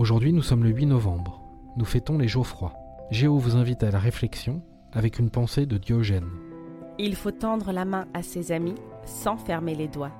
Aujourd'hui, nous sommes le 8 novembre. Nous fêtons les jours froids. Géo vous invite à la réflexion avec une pensée de Diogène. Il faut tendre la main à ses amis sans fermer les doigts.